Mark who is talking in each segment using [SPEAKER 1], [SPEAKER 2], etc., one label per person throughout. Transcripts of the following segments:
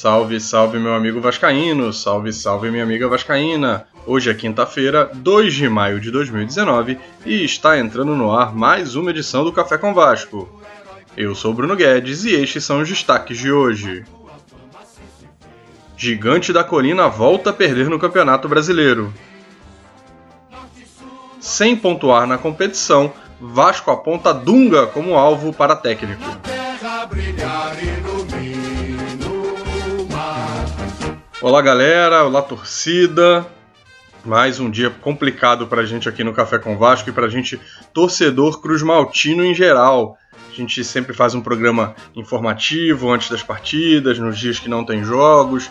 [SPEAKER 1] Salve, salve meu amigo vascaíno, salve, salve minha amiga vascaína. Hoje é quinta-feira, 2 de maio de 2019 e está entrando no ar mais uma edição do Café com Vasco. Eu sou Bruno Guedes e estes são os destaques de hoje. Gigante da Colina volta a perder no Campeonato Brasileiro. Sem pontuar na competição, Vasco aponta Dunga como alvo para técnico. Olá, galera. Olá, torcida. Mais um dia complicado para a gente aqui no Café com Vasco e para a gente, torcedor Cruz Maltino em geral. A gente sempre faz um programa informativo antes das partidas, nos dias que não tem jogos.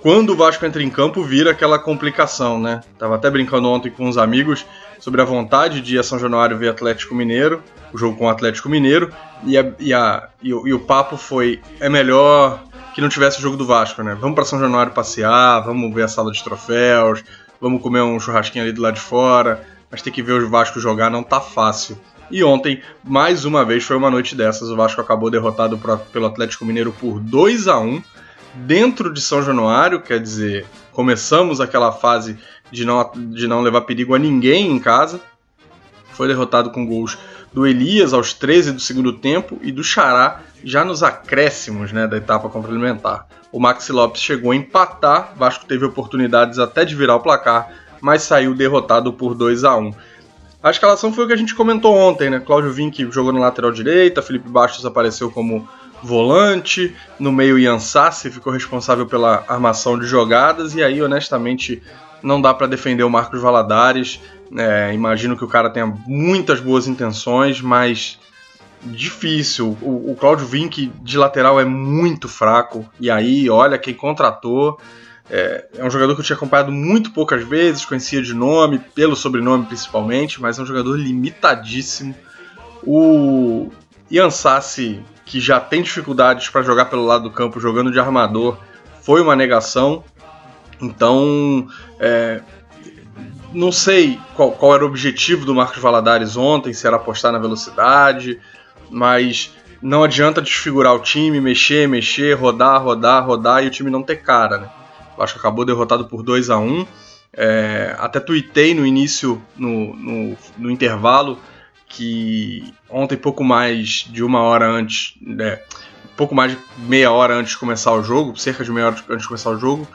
[SPEAKER 1] Quando o Vasco entra em campo, vira aquela complicação, né? Tava até brincando ontem com uns amigos sobre a vontade de ir a São Januário ver Atlético Mineiro, o jogo com o Atlético Mineiro, e, a, e, a, e, o, e o papo foi: é melhor que não tivesse o jogo do Vasco, né? Vamos para São Januário passear, vamos ver a sala de troféus, vamos comer um churrasquinho ali do lado de fora, mas ter que ver o Vasco jogar não tá fácil. E ontem, mais uma vez, foi uma noite dessas. O Vasco acabou derrotado pelo Atlético Mineiro por 2 a 1 dentro de São Januário, quer dizer, começamos aquela fase de não, de não levar perigo a ninguém em casa. Foi derrotado com gols do Elias aos 13 do segundo tempo e do Xará já nos acréscimos né, da etapa complementar. O Maxi Lopes chegou a empatar, Vasco teve oportunidades até de virar o placar, mas saiu derrotado por 2 a 1 A escalação foi o que a gente comentou ontem, né? Cláudio Vinck jogou na lateral direita, Felipe Bastos apareceu como volante, no meio Ian Sassi ficou responsável pela armação de jogadas, e aí honestamente não dá para defender o Marcos Valadares. É, imagino que o cara tenha muitas boas intenções, mas difícil. O, o Claudio Vinck de lateral é muito fraco, e aí, olha, quem contratou. É, é, um jogador que eu tinha acompanhado muito poucas vezes, conhecia de nome, pelo sobrenome principalmente, mas é um jogador limitadíssimo. O Ian Sassi que já tem dificuldades para jogar pelo lado do campo jogando de armador, foi uma negação. Então, é, não sei qual, qual, era o objetivo do Marcos Valadares ontem, se era apostar na velocidade, mas não adianta desfigurar o time, mexer, mexer, rodar, rodar, rodar e o time não ter cara. Né? Acho que acabou derrotado por 2 a 1 é, Até tuitei no início, no, no, no intervalo, que ontem, pouco mais de uma hora antes, né, pouco mais de meia hora antes de começar o jogo, cerca de meia hora antes de começar o jogo,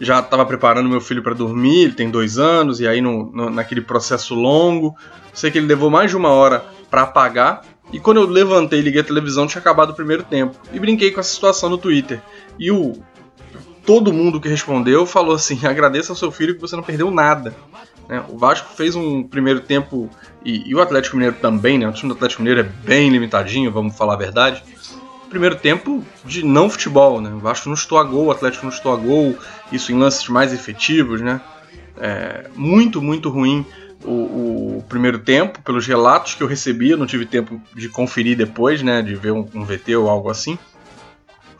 [SPEAKER 1] já estava preparando meu filho para dormir, ele tem dois anos, e aí no, no, naquele processo longo, sei que ele levou mais de uma hora para apagar, e quando eu levantei e liguei a televisão, tinha acabado o primeiro tempo. E brinquei com essa situação no Twitter. E o todo mundo que respondeu falou assim: agradeça ao seu filho que você não perdeu nada. Né? O Vasco fez um primeiro tempo, e, e, o Atlético Mineiro também, né? o time do Atlético Mineiro é bem limitadinho, vamos falar a verdade. Primeiro tempo de não futebol, né? O Vasco não estou a gol, o Atlético não estou a gol, isso em lances mais efetivos, né? É, muito, muito ruim o, o, primeiro tempo, pelos relatos que eu recebi, eu não tive tempo de conferir depois, né? De ver um, um VT ou algo assim.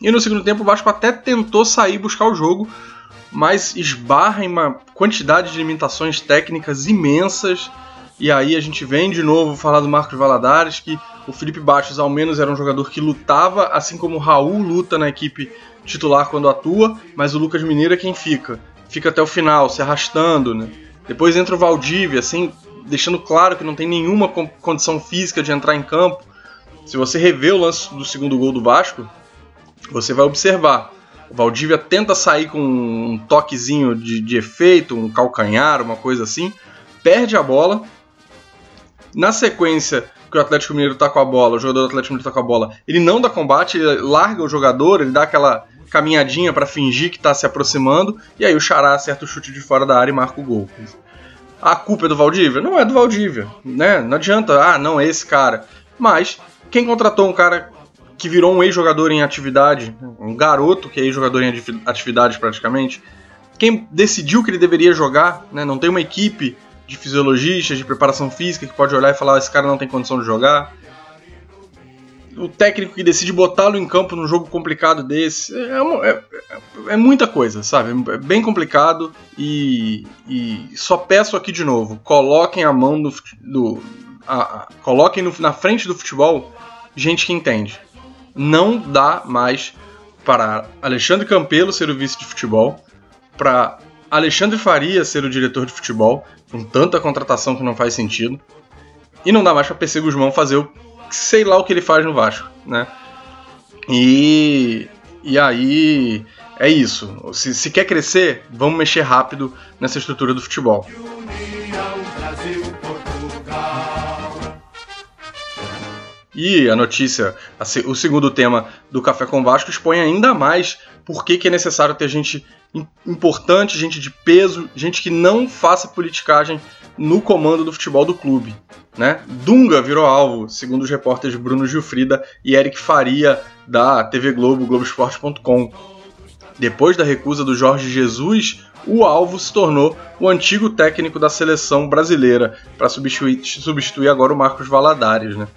[SPEAKER 1] E no segundo tempo o Vasco até tentou sair buscar o jogo, mas esbarra em uma quantidade de limitações técnicas imensas. E aí a gente vem de novo falar do Marcos Valadares, que o Felipe Bastos ao menos era um jogador que lutava, assim como o Raul luta na equipe titular quando atua, mas o Lucas Mineiro é quem fica. Fica até o final, se arrastando, né? Depois entra o Valdívia, assim, deixando claro que não tem nenhuma condição física de entrar em campo. Se você rever o lance do segundo gol do Vasco, você vai observar o Valdívia tenta sair com um toquezinho de, de efeito, um calcanhar, uma coisa assim, perde a bola. Na sequência que o Atlético Mineiro tá com a bola, o jogador do Atlético Mineiro tá com a bola, ele não dá combate, ele larga o jogador, ele dá aquela caminhadinha para fingir que tá se aproximando, e aí o Xará acerta o chute de fora da área e marca o gol. A culpa é do Valdívia? Não é do Valdívia, né? Não adianta, ah, não, é esse cara. Mas quem contratou um cara que virou um ex-jogador em atividade, um garoto que é ex-jogador em atividade praticamente, quem decidiu que ele deveria jogar, né? não tem uma equipe de fisiologistas, de preparação física que pode olhar e falar: esse cara não tem condição de jogar. O técnico que decide botá-lo em campo num jogo complicado desse. É, uma, é, é, muita coisa, sabe? É bem complicado e, e, só peço aqui de novo: coloquem a mão do. do a, a, coloquem no, na frente do futebol gente que entende não dá mais para Alexandre Campelo ser o vice de futebol, para Alexandre Faria ser o diretor de futebol, com tanta contratação que não faz sentido, e não dá mais para PC Guzmão fazer o sei lá o que ele faz no Vasco, né? E, e aí é isso. Se, se quer crescer, vamos mexer rápido nessa estrutura do futebol. E a notícia, o segundo tema do Café com Vasco expõe ainda mais por que, é necessário ter gente importante, gente de peso, gente que não faça politicagem no comando do futebol do clube. Né? Dunga virou alvo, segundo os repórteres Bruno Gilfrida e Eric Faria da TV Globo, Globoesporte.com. Depois da recusa do Jorge Jesus, o alvo se tornou o antigo técnico da seleção brasileira para substituir, substituir agora o Marcos Valadares. Né?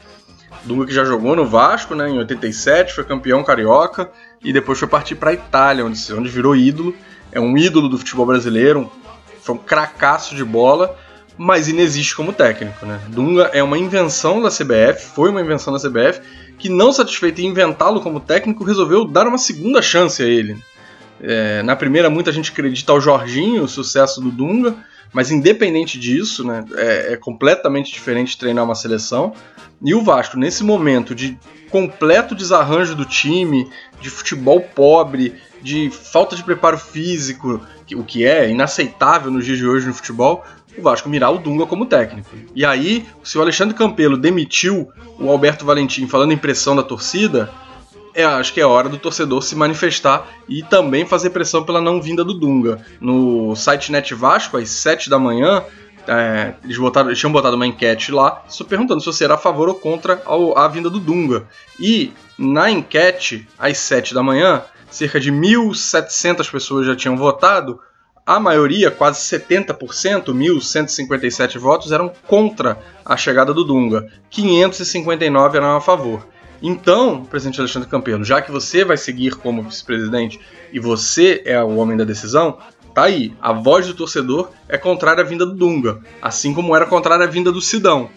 [SPEAKER 1] Dunga que já jogou no Vasco, né, em 87, foi campeão carioca e depois foi partir para a Itália, onde, onde virou ídolo. É um ídolo do futebol brasileiro, foi um cracaço de bola, mas inexiste como técnico. Né? Dunga é uma invenção da CBF, foi uma invenção da CBF, que não satisfeita em inventá-lo como técnico, resolveu dar uma segunda chance a ele. É, na primeira, muita gente acredita ao Jorginho, o sucesso do Dunga, mas independente disso, né, é, é completamente diferente treinar uma seleção. E o Vasco, nesse momento de completo desarranjo do time, de futebol pobre, de falta de preparo físico, o que é inaceitável nos dias de hoje no futebol, o Vasco mirar o Dunga como técnico. E aí, se o Alexandre Campelo demitiu o Alberto Valentim falando em pressão da torcida, é, acho que é hora do torcedor se manifestar e também fazer pressão pela não vinda do Dunga. No site Net Vasco, às 7 da manhã, é, eles, botaram, eles tinham botado uma enquete lá, perguntando se você era a favor ou contra a vinda do Dunga. E na enquete, às 7 da manhã, cerca de 1.700 pessoas já tinham votado. A maioria, quase 70%, 1.157 votos, eram contra a chegada do Dunga. 559 eram a favor. Então, presidente Alexandre Campelo, já que você vai seguir como vice-presidente e você é o homem da decisão, Tá aí, a voz do torcedor é contrária à vinda do Dunga, assim como era contrária à vinda do Sidão.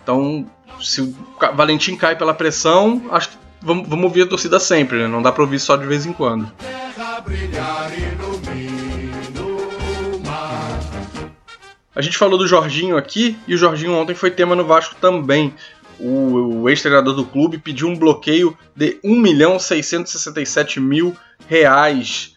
[SPEAKER 1] Então, se o Valentim cai pela pressão, acho que vamos, ouvir a torcida sempre, né? Não dá pra ouvir só de vez em quando. A gente falou do Jorginho aqui e o Jorginho ontem foi tema no Vasco também. O, o ex-treinador do clube pediu um bloqueio de 1 milhão 667 mil reais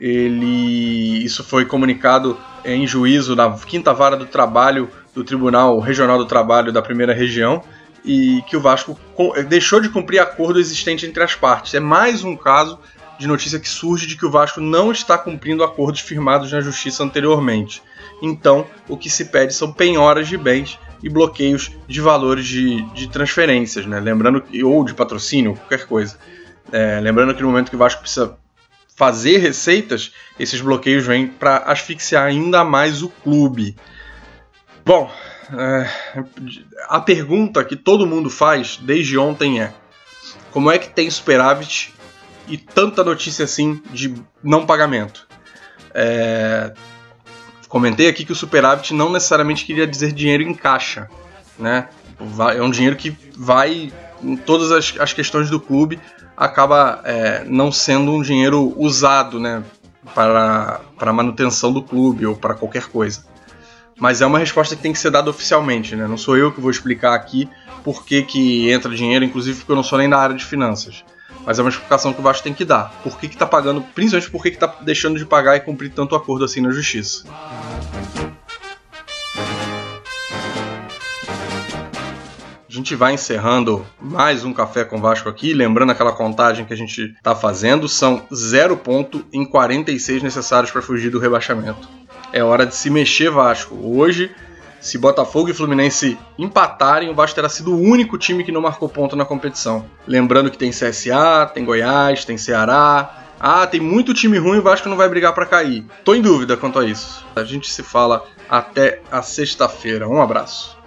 [SPEAKER 1] ele isso foi comunicado em juízo na quinta vara do trabalho do Tribunal Regional do Trabalho da Primeira Região e que o Vasco deixou de cumprir acordo existente entre as partes. É mais um caso de notícia que surge de que o Vasco não está cumprindo acordos firmados na justiça anteriormente. Então, o que se pede são penhoras de bens e bloqueios de valores de, de transferências, né? Lembrando ou de patrocínio, qualquer coisa. É, lembrando que no momento que o Vasco precisa fazer receitas, esses bloqueios vêm para asfixiar ainda mais o clube. Bom, é, a pergunta que todo mundo faz desde ontem é: como é que tem superávit e tanta notícia assim de não pagamento? É, comentei aqui que o superávit não necessariamente queria dizer dinheiro em caixa, né? É um dinheiro que vai em todas as, as questões do clube acaba é, não sendo um dinheiro usado né, para, para manutenção do clube ou para qualquer coisa. Mas é uma resposta que tem que ser dada oficialmente, né? Não sou eu que vou explicar aqui por que, que entra dinheiro, inclusive porque eu não sou nem da área de finanças. Mas é uma explicação que o Vasco tem que dar. Por que está pagando, principalmente por que está deixando de pagar e cumprir tanto acordo assim na justiça. A gente vai encerrando mais um Café com Vasco aqui, lembrando aquela contagem que a gente está fazendo, são 0 ponto em 46 necessários para fugir do rebaixamento. É hora de se mexer Vasco. Hoje, se Botafogo e Fluminense empatarem, o Vasco terá sido o único time que não marcou ponto na competição. Lembrando que tem CSA, tem Goiás, tem Ceará, ah, tem muito time ruim, o Vasco não vai brigar para cair. Tô em dúvida quanto a isso. A gente se fala até a sexta-feira. Um abraço.